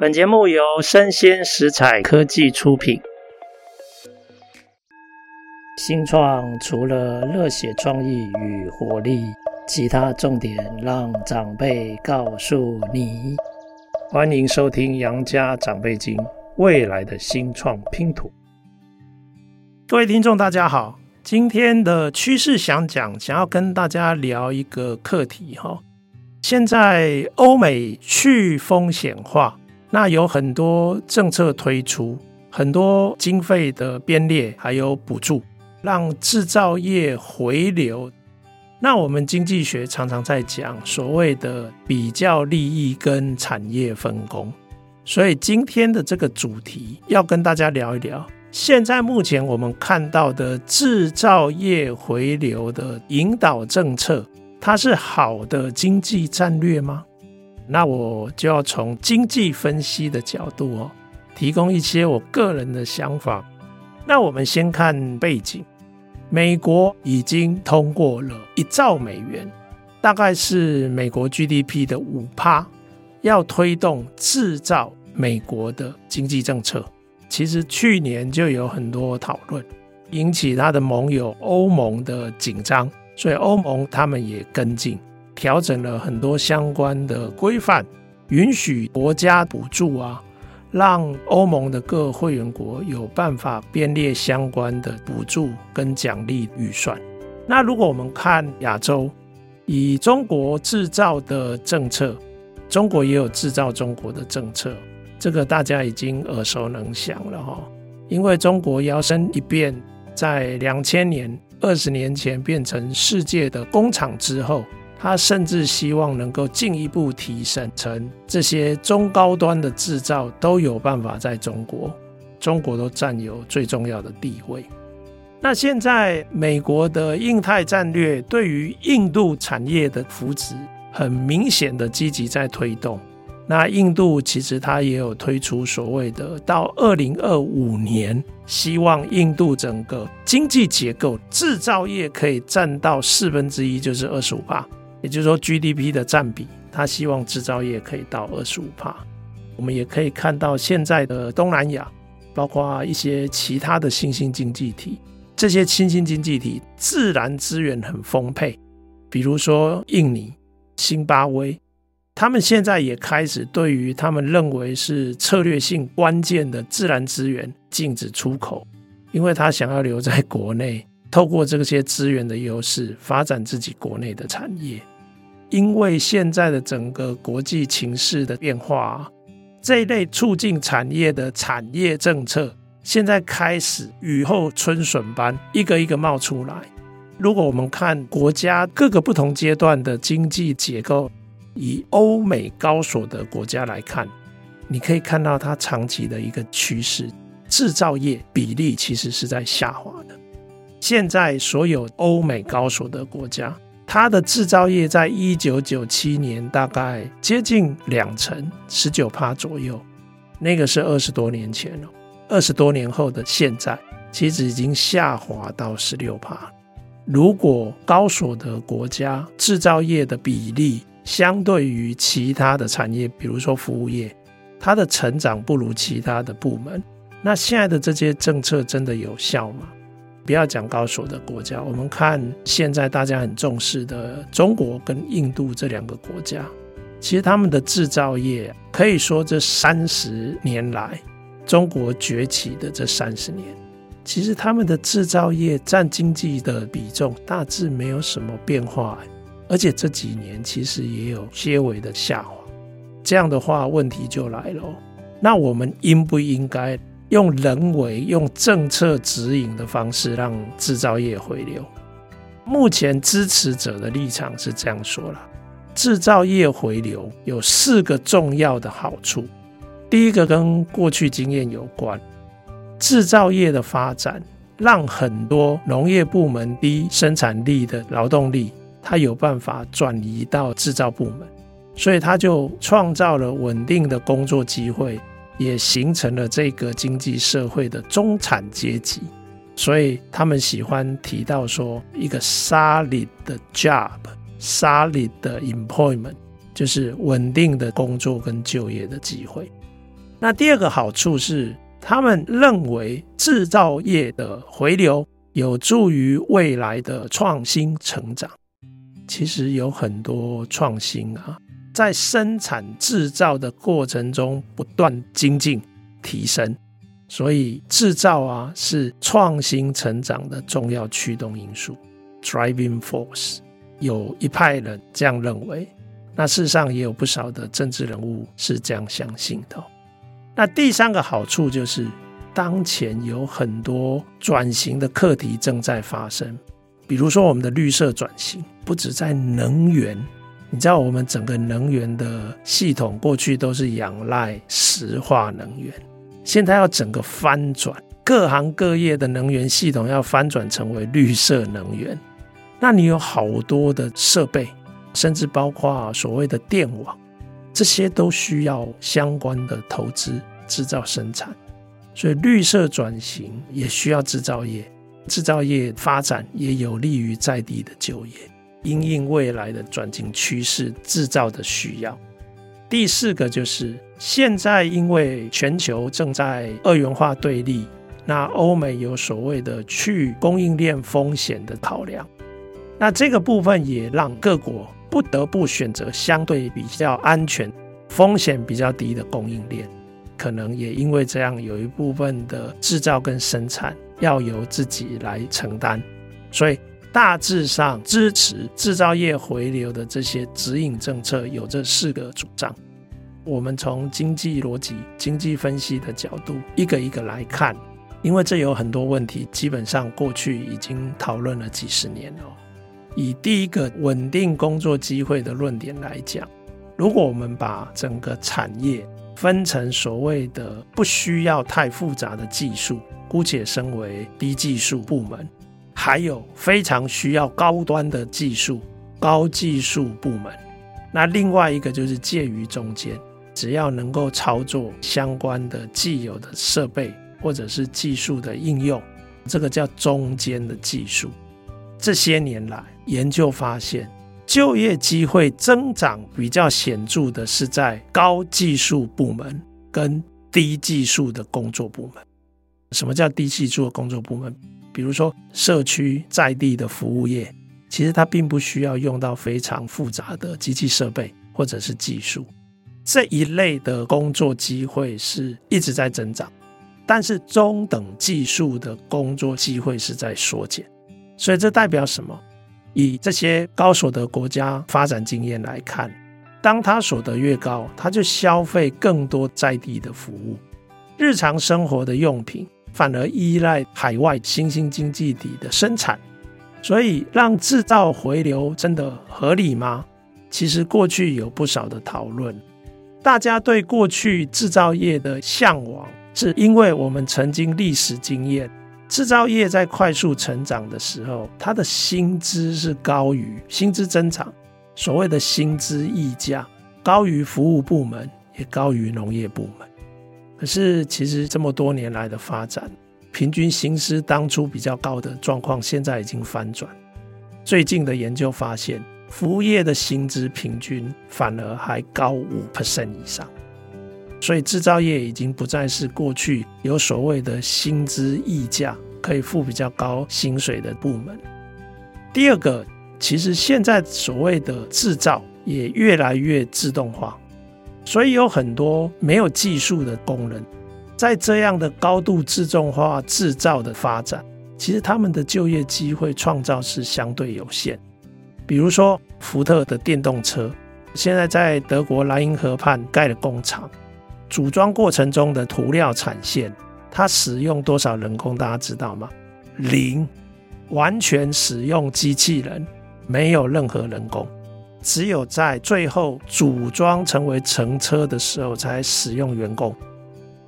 本节目由生鲜食材科技出品。新创除了热血创意与活力，其他重点让长辈告诉你。欢迎收听《杨家长辈经》，未来的新创拼图。各位听众，大家好，今天的趋势想讲，想要跟大家聊一个课题哈。现在欧美去风险化。那有很多政策推出，很多经费的编列，还有补助，让制造业回流。那我们经济学常常在讲所谓的比较利益跟产业分工，所以今天的这个主题要跟大家聊一聊，现在目前我们看到的制造业回流的引导政策，它是好的经济战略吗？那我就要从经济分析的角度哦，提供一些我个人的想法。那我们先看背景，美国已经通过了一兆美元，大概是美国 GDP 的五趴，要推动制造美国的经济政策。其实去年就有很多讨论，引起他的盟友欧盟的紧张，所以欧盟他们也跟进。调整了很多相关的规范，允许国家补助啊，让欧盟的各会员国有办法编列相关的补助跟奖励预算。那如果我们看亚洲，以中国制造的政策，中国也有制造中国的政策，这个大家已经耳熟能详了哈。因为中国摇身一变，在两千年、二十年前变成世界的工厂之后。他甚至希望能够进一步提升成这些中高端的制造都有办法在中国，中国都占有最重要的地位。那现在美国的印太战略对于印度产业的扶持，很明显的积极在推动。那印度其实它也有推出所谓的到二零二五年，希望印度整个经济结构制造业可以占到四分之一，就是二十五趴。也就是说，GDP 的占比，他希望制造业可以到二十五趴。我们也可以看到，现在的东南亚，包括一些其他的新兴经济体，这些新兴经济体自然资源很丰沛，比如说印尼、新巴威，他们现在也开始对于他们认为是策略性关键的自然资源禁止出口，因为他想要留在国内。透过这些资源的优势，发展自己国内的产业。因为现在的整个国际情势的变化，这一类促进产业的产业政策，现在开始雨后春笋般一个一个冒出来。如果我们看国家各个不同阶段的经济结构，以欧美高所得国家来看，你可以看到它长期的一个趋势，制造业比例其实是在下滑的。现在所有欧美高所得国家，它的制造业在一九九七年大概接近两成，十九趴左右。那个是二十多年前了，二十多年后的现在，其实已经下滑到十六趴。如果高所得国家制造业的比例相对于其他的产业，比如说服务业，它的成长不如其他的部门，那现在的这些政策真的有效吗？不要讲高所的国家，我们看现在大家很重视的中国跟印度这两个国家，其实他们的制造业可以说这三十年来中国崛起的这三十年，其实他们的制造业占经济的比重大致没有什么变化，而且这几年其实也有些微的下滑。这样的话，问题就来了，那我们应不应该？用人为、用政策指引的方式让制造业回流。目前支持者的立场是这样说了：制造业回流有四个重要的好处。第一个跟过去经验有关，制造业的发展让很多农业部门低生产力的劳动力，它有办法转移到制造部门，所以它就创造了稳定的工作机会。也形成了这个经济社会的中产阶级，所以他们喜欢提到说一个 solid 的 job，solid 的 employment，就是稳定的工作跟就业的机会。那第二个好处是，他们认为制造业的回流有助于未来的创新成长。其实有很多创新啊，在生产制造的过程中不断精进提升，所以制造啊是创新成长的重要驱动因素 （driving force）。有一派人这样认为，那事实上也有不少的政治人物是这样相信的。那第三个好处就是，当前有很多转型的课题正在发生，比如说我们的绿色转型，不止在能源，你知道我们整个能源的系统过去都是仰赖石化能源，现在要整个翻转，各行各业的能源系统要翻转成为绿色能源。那你有好多的设备，甚至包括所谓的电网，这些都需要相关的投资、制造、生产。所以绿色转型也需要制造业，制造业发展也有利于在地的就业，因应未来的转型趋势，制造的需要。第四个就是现在因为全球正在二元化对立，那欧美有所谓的去供应链风险的考量。那这个部分也让各国不得不选择相对比较安全、风险比较低的供应链，可能也因为这样，有一部分的制造跟生产要由自己来承担，所以大致上支持制造业回流的这些指引政策有这四个主张。我们从经济逻辑、经济分析的角度一个一个来看，因为这有很多问题，基本上过去已经讨论了几十年了。以第一个稳定工作机会的论点来讲，如果我们把整个产业分成所谓的不需要太复杂的技术，姑且称为低技术部门，还有非常需要高端的技术，高技术部门，那另外一个就是介于中间，只要能够操作相关的既有的设备或者是技术的应用，这个叫中间的技术。这些年来，研究发现，就业机会增长比较显著的是在高技术部门跟低技术的工作部门。什么叫低技术的工作部门？比如说社区在地的服务业，其实它并不需要用到非常复杂的机器设备或者是技术。这一类的工作机会是一直在增长，但是中等技术的工作机会是在缩减。所以这代表什么？以这些高所得国家发展经验来看，当他所得越高，他就消费更多在地的服务，日常生活的用品反而依赖海外新兴经济体的生产。所以，让制造回流真的合理吗？其实过去有不少的讨论，大家对过去制造业的向往，是因为我们曾经历史经验。制造业在快速成长的时候，它的薪资是高于薪资增长，所谓的薪资溢价高于服务部门，也高于农业部门。可是，其实这么多年来的发展，平均薪资当初比较高的状况，现在已经翻转。最近的研究发现，服务业的薪资平均反而还高五 percent 以上。所以制造业已经不再是过去有所谓的薪资溢价可以付比较高薪水的部门。第二个，其实现在所谓的制造也越来越自动化，所以有很多没有技术的工人，在这样的高度自动化制造的发展，其实他们的就业机会创造是相对有限。比如说福特的电动车，现在在德国莱茵河畔盖了工厂。组装过程中的涂料产线，它使用多少人工？大家知道吗？零，完全使用机器人，没有任何人工，只有在最后组装成为乘车的时候才使用员工。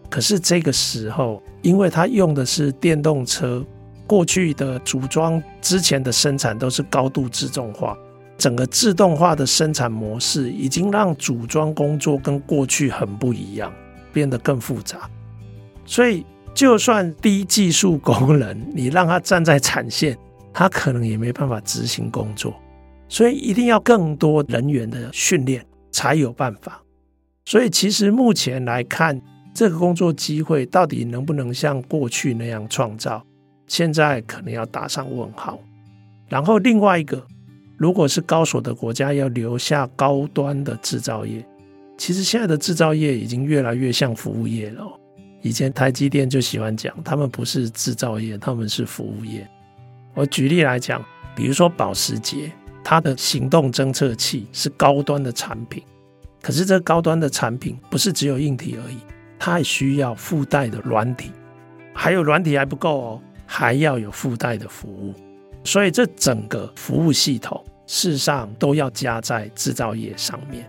可是这个时候，因为他用的是电动车，过去的组装之前的生产都是高度自动化。整个自动化的生产模式已经让组装工作跟过去很不一样，变得更复杂。所以，就算低技术工人，你让他站在产线，他可能也没办法执行工作。所以，一定要更多人员的训练才有办法。所以，其实目前来看，这个工作机会到底能不能像过去那样创造？现在可能要打上问号。然后另外一个，如果是高所的国家要留下高端的制造业，其实现在的制造业已经越来越像服务业了。以前台积电就喜欢讲，他们不是制造业，他们是服务业。我举例来讲，比如说保时捷，它的行动侦测器是高端的产品，可是这高端的产品不是只有硬体而已，它还需要附带的软体，还有软体还不够哦，还要有附带的服务，所以这整个服务系统事实上都要加在制造业上面。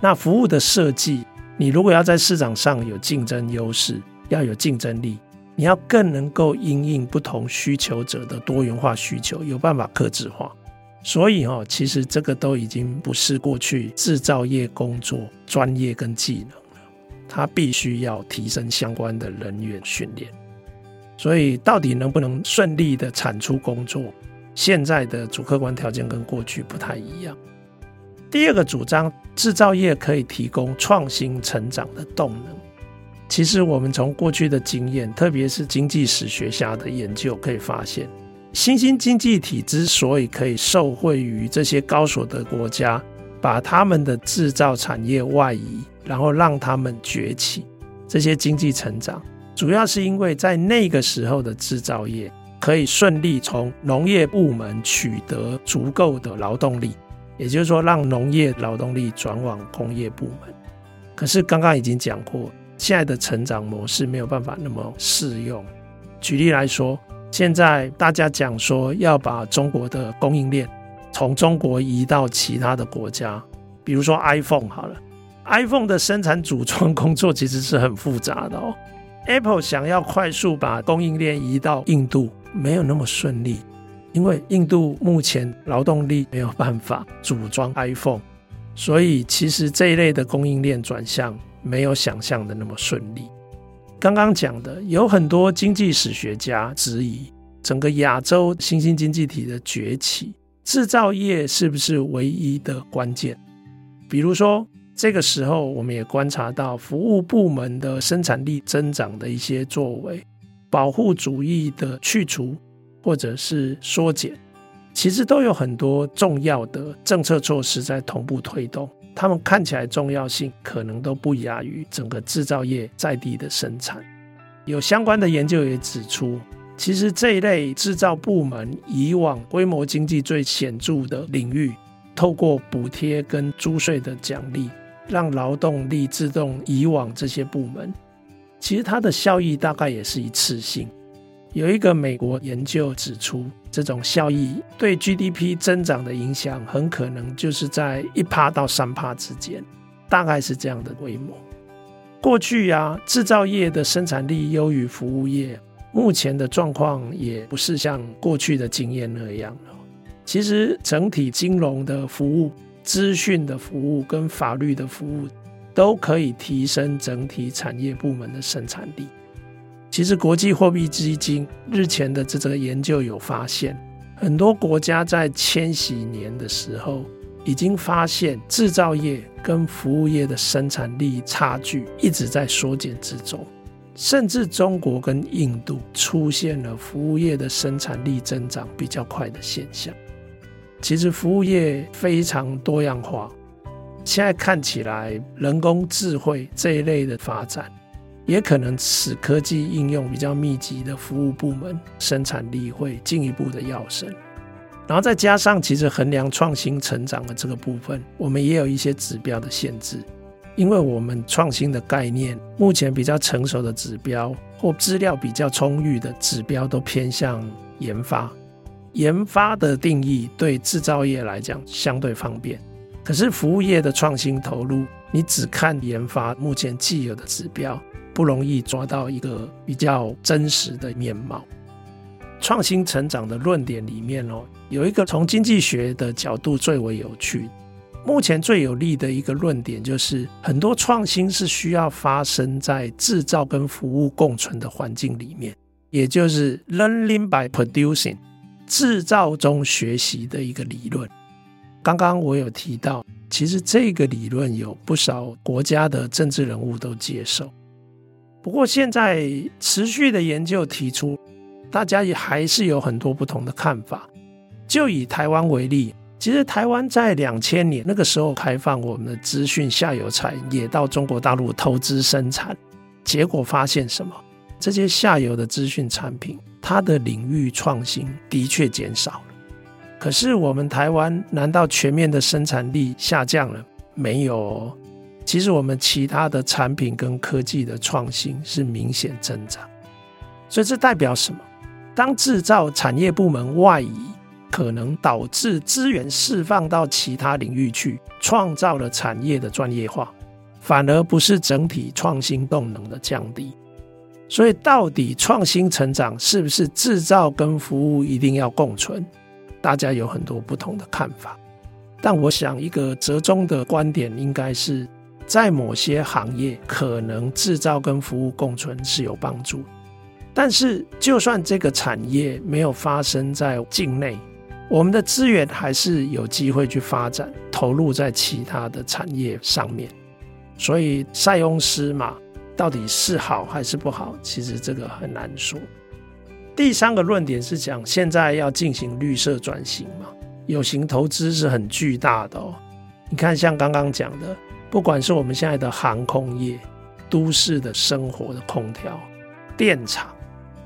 那服务的设计，你如果要在市场上有竞争优势，要有竞争力。你要更能够因应不同需求者的多元化需求，有办法客制化。所以哦，其实这个都已经不是过去制造业工作专业跟技能了，它必须要提升相关的人员训练。所以到底能不能顺利的产出工作，现在的主客观条件跟过去不太一样。第二个主张，制造业可以提供创新成长的动能。其实我们从过去的经验，特别是经济史学家的研究，可以发现，新兴经济体之所以可以受惠于这些高所得国家，把他们的制造产业外移，然后让他们崛起，这些经济成长，主要是因为在那个时候的制造业可以顺利从农业部门取得足够的劳动力，也就是说，让农业劳动力转往工业部门。可是刚刚已经讲过。现在的成长模式没有办法那么适用。举例来说，现在大家讲说要把中国的供应链从中国移到其他的国家，比如说 iPhone 好了，iPhone 的生产组装工作其实是很复杂的哦。Apple 想要快速把供应链移到印度，没有那么顺利，因为印度目前劳动力没有办法组装 iPhone，所以其实这一类的供应链转向。没有想象的那么顺利。刚刚讲的有很多经济史学家质疑，整个亚洲新兴经济体的崛起，制造业是不是唯一的关键？比如说，这个时候我们也观察到服务部门的生产力增长的一些作为，保护主义的去除或者是缩减，其实都有很多重要的政策措施在同步推动。他们看起来重要性可能都不亚于整个制造业在地的生产。有相关的研究也指出，其实这一类制造部门以往规模经济最显著的领域，透过补贴跟租税的奖励，让劳动力自动移往这些部门，其实它的效益大概也是一次性。有一个美国研究指出，这种效益对 GDP 增长的影响，很可能就是在一趴到三趴之间，大概是这样的规模。过去啊，制造业的生产力优于服务业，目前的状况也不是像过去的经验那样。其实，整体金融的服务、资讯的服务跟法律的服务，都可以提升整体产业部门的生产力。其实，国际货币基金日前的这则研究有发现，很多国家在千禧年的时候已经发现制造业跟服务业的生产力差距一直在缩减之中，甚至中国跟印度出现了服务业的生产力增长比较快的现象。其实，服务业非常多样化，现在看起来人工智慧这一类的发展。也可能使科技应用比较密集的服务部门生产力会进一步的跃升，然后再加上其实衡量创新成长的这个部分，我们也有一些指标的限制，因为我们创新的概念目前比较成熟的指标或资料比较充裕的指标都偏向研发，研发的定义对制造业来讲相对方便，可是服务业的创新投入，你只看研发目前既有的指标。不容易抓到一个比较真实的面貌。创新成长的论点里面哦，有一个从经济学的角度最为有趣。目前最有利的一个论点就是，很多创新是需要发生在制造跟服务共存的环境里面，也就是 learning by producing，制造中学习的一个理论。刚刚我有提到，其实这个理论有不少国家的政治人物都接受。不过现在持续的研究提出，大家也还是有很多不同的看法。就以台湾为例，其实台湾在两千年那个时候开放我们的资讯下游产业到中国大陆投资生产，结果发现什么？这些下游的资讯产品，它的领域创新的确减少了。可是我们台湾难道全面的生产力下降了？没有。其实我们其他的产品跟科技的创新是明显增长。所以这代表什么？当制造产业部门外移，可能导致资源释放到其他领域去，创造了产业的专业化，反而不是整体创新动能的降低。所以，到底创新成长是不是制造跟服务一定要共存？大家有很多不同的看法。但我想，一个折中的观点应该是，在某些行业，可能制造跟服务共存是有帮助。但是，就算这个产业没有发生在境内，我们的资源还是有机会去发展，投入在其他的产业上面。所以，塞翁失马。到底是好还是不好？其实这个很难说。第三个论点是讲，现在要进行绿色转型嘛，有形投资是很巨大的哦。你看，像刚刚讲的，不管是我们现在的航空业、都市的生活的空调、电厂、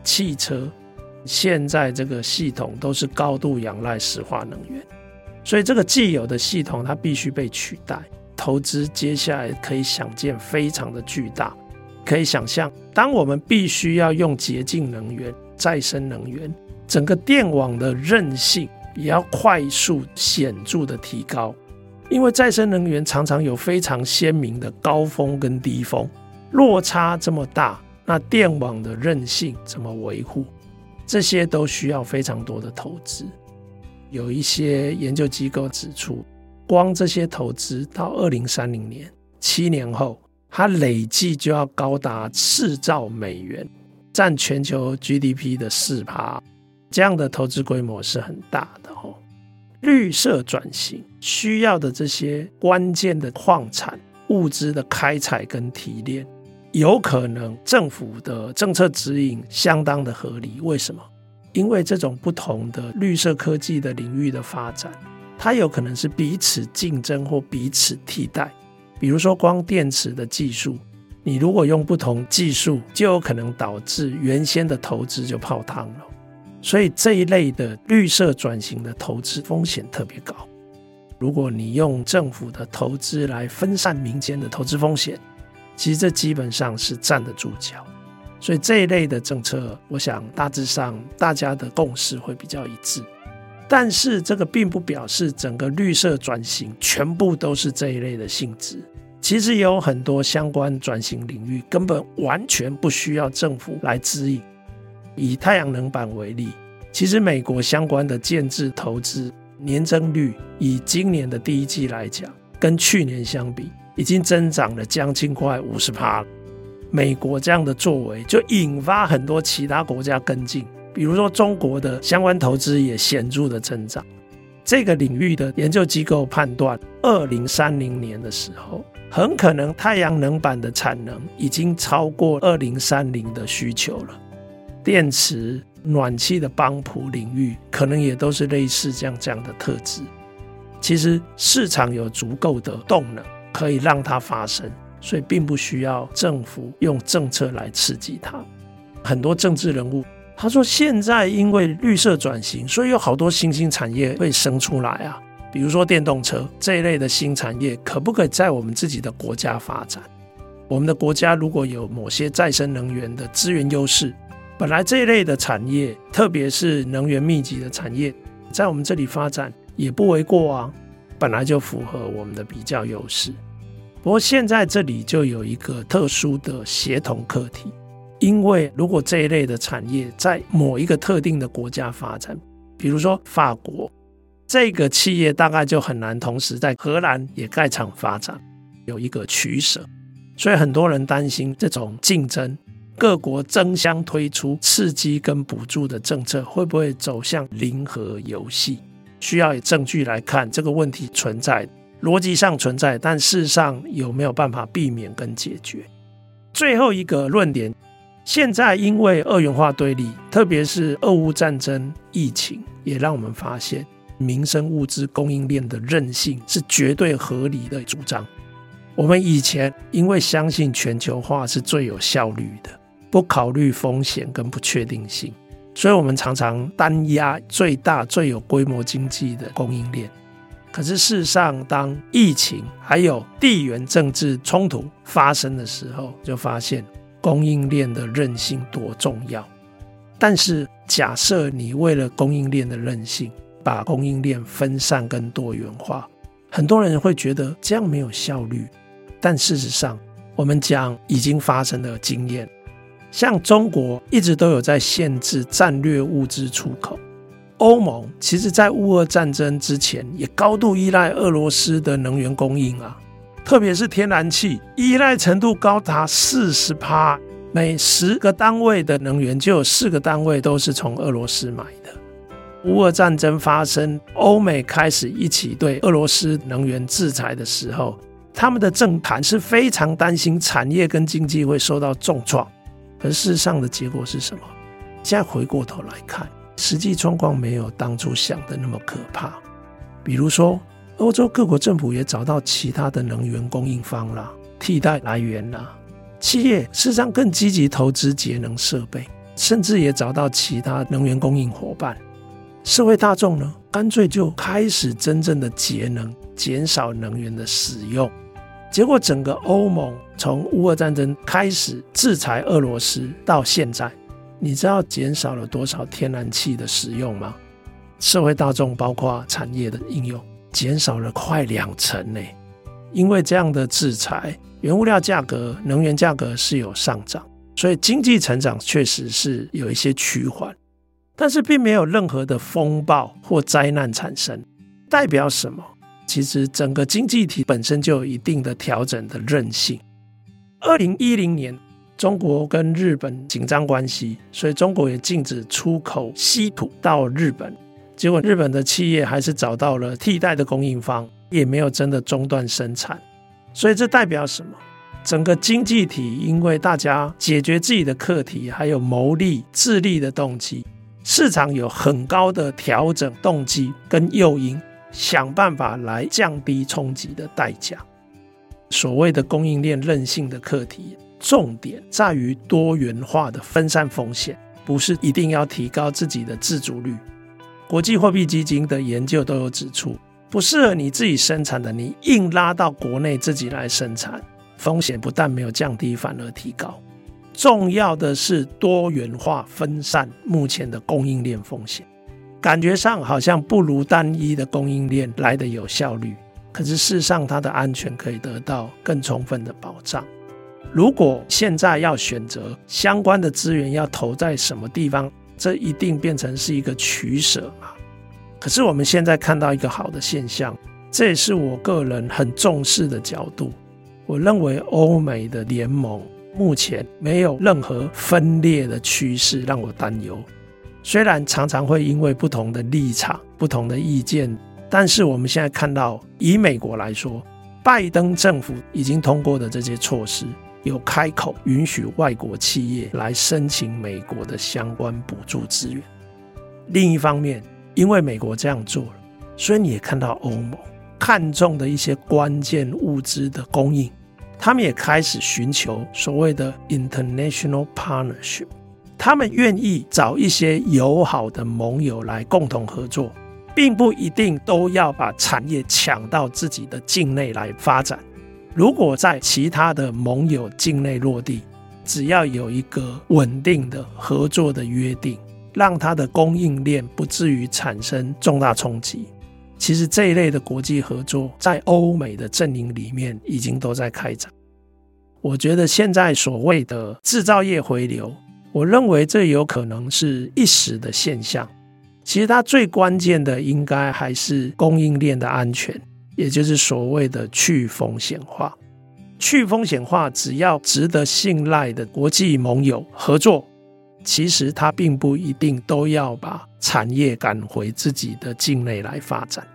汽车，现在这个系统都是高度仰赖石化能源，所以这个既有的系统它必须被取代，投资接下来可以想见非常的巨大。可以想象，当我们必须要用洁净能源、再生能源，整个电网的韧性也要快速显著的提高。因为再生能源常常有非常鲜明的高峰跟低峰，落差这么大，那电网的韧性怎么维护？这些都需要非常多的投资。有一些研究机构指出，光这些投资到二零三零年，七年后。它累计就要高达四兆美元，占全球 GDP 的四趴，这样的投资规模是很大的哦。绿色转型需要的这些关键的矿产物资的开采跟提炼，有可能政府的政策指引相当的合理。为什么？因为这种不同的绿色科技的领域的发展，它有可能是彼此竞争或彼此替代。比如说，光电池的技术，你如果用不同技术，就有可能导致原先的投资就泡汤了。所以这一类的绿色转型的投资风险特别高。如果你用政府的投资来分散民间的投资风险，其实这基本上是站得住脚。所以这一类的政策，我想大致上大家的共识会比较一致。但是这个并不表示整个绿色转型全部都是这一类的性质。其实有很多相关转型领域根本完全不需要政府来指引。以太阳能板为例，其实美国相关的建置投资年增率，以今年的第一季来讲，跟去年相比，已经增长了将近快五十趴。美国这样的作为，就引发很多其他国家跟进。比如说，中国的相关投资也显著的增长。这个领域的研究机构判断，二零三零年的时候，很可能太阳能板的产能已经超过二零三零的需求了。电池、暖气的帮浦领域，可能也都是类似这样这样的特质。其实市场有足够的动能可以让它发生，所以并不需要政府用政策来刺激它。很多政治人物。他说：“现在因为绿色转型，所以有好多新兴产业会生出来啊，比如说电动车这一类的新产业，可不可以在我们自己的国家发展？我们的国家如果有某些再生能源的资源优势，本来这一类的产业，特别是能源密集的产业，在我们这里发展也不为过啊，本来就符合我们的比较优势。不过现在这里就有一个特殊的协同课题。”因为如果这一类的产业在某一个特定的国家发展，比如说法国，这个企业大概就很难同时在荷兰也盖厂发展，有一个取舍。所以很多人担心这种竞争，各国争相推出刺激跟补助的政策，会不会走向零和游戏？需要以证据来看这个问题存在，逻辑上存在，但事实上有没有办法避免跟解决？最后一个论点，现在因为二元化对立，特别是俄乌战争、疫情，也让我们发现民生物资供应链的韧性是绝对合理的主张。我们以前因为相信全球化是最有效率的，不考虑风险跟不确定性，所以我们常常单压最大、最有规模经济的供应链。可是事实上，当疫情还有地缘政治冲突发生的时候，就发现供应链的韧性多重要。但是，假设你为了供应链的韧性，把供应链分散跟多元化，很多人会觉得这样没有效率。但事实上，我们讲已经发生的经验，像中国一直都有在限制战略物资出口。欧盟其实，在乌俄战争之前，也高度依赖俄罗斯的能源供应啊，特别是天然气，依赖程度高达四十趴，每十个单位的能源就有四个单位都是从俄罗斯买的。乌俄战争发生，欧美开始一起对俄罗斯能源制裁的时候，他们的政坛是非常担心产业跟经济会受到重创，而事实上的结果是什么？现在回过头来看。实际状况没有当初想的那么可怕，比如说，欧洲各国政府也找到其他的能源供应方啦，替代来源啦。企业事实上更积极投资节能设备，甚至也找到其他能源供应伙伴。社会大众呢，干脆就开始真正的节能，减少能源的使用。结果，整个欧盟从乌俄战争开始制裁俄罗斯到现在。你知道减少了多少天然气的使用吗？社会大众包括产业的应用减少了快两成呢。因为这样的制裁，原物料价格、能源价格是有上涨，所以经济成长确实是有一些趋缓，但是并没有任何的风暴或灾难产生。代表什么？其实整个经济体本身就有一定的调整的韧性。二零一零年。中国跟日本紧张关系，所以中国也禁止出口稀土到日本。结果日本的企业还是找到了替代的供应方，也没有真的中断生产。所以这代表什么？整个经济体因为大家解决自己的课题，还有谋利、自利的动机，市场有很高的调整动机跟诱因，想办法来降低冲击的代价。所谓的供应链韧性的课题。重点在于多元化的分散风险，不是一定要提高自己的自主率。国际货币基金的研究都有指出，不适合你自己生产的，你硬拉到国内自己来生产，风险不但没有降低，反而提高。重要的是多元化分散目前的供应链风险，感觉上好像不如单一的供应链来得有效率，可是事实上它的安全可以得到更充分的保障。如果现在要选择相关的资源要投在什么地方，这一定变成是一个取舍嘛。可是我们现在看到一个好的现象，这也是我个人很重视的角度。我认为欧美的联盟目前没有任何分裂的趋势让我担忧。虽然常常会因为不同的立场、不同的意见，但是我们现在看到，以美国来说，拜登政府已经通过的这些措施。有开口允许外国企业来申请美国的相关补助资源。另一方面，因为美国这样做了，所以你也看到欧盟看重的一些关键物资的供应，他们也开始寻求所谓的 international partnership。他们愿意找一些友好的盟友来共同合作，并不一定都要把产业抢到自己的境内来发展。如果在其他的盟友境内落地，只要有一个稳定的合作的约定，让它的供应链不至于产生重大冲击，其实这一类的国际合作在欧美的阵营里面已经都在开展。我觉得现在所谓的制造业回流，我认为这有可能是一时的现象。其实它最关键的应该还是供应链的安全。也就是所谓的去风险化，去风险化，只要值得信赖的国际盟友合作，其实它并不一定都要把产业赶回自己的境内来发展。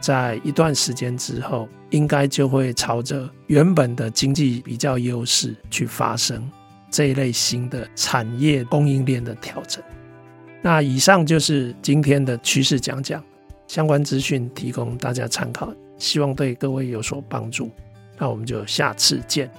在一段时间之后，应该就会朝着原本的经济比较优势去发生这一类新的产业供应链的调整。那以上就是今天的趋势讲讲，相关资讯提供大家参考，希望对各位有所帮助。那我们就下次见。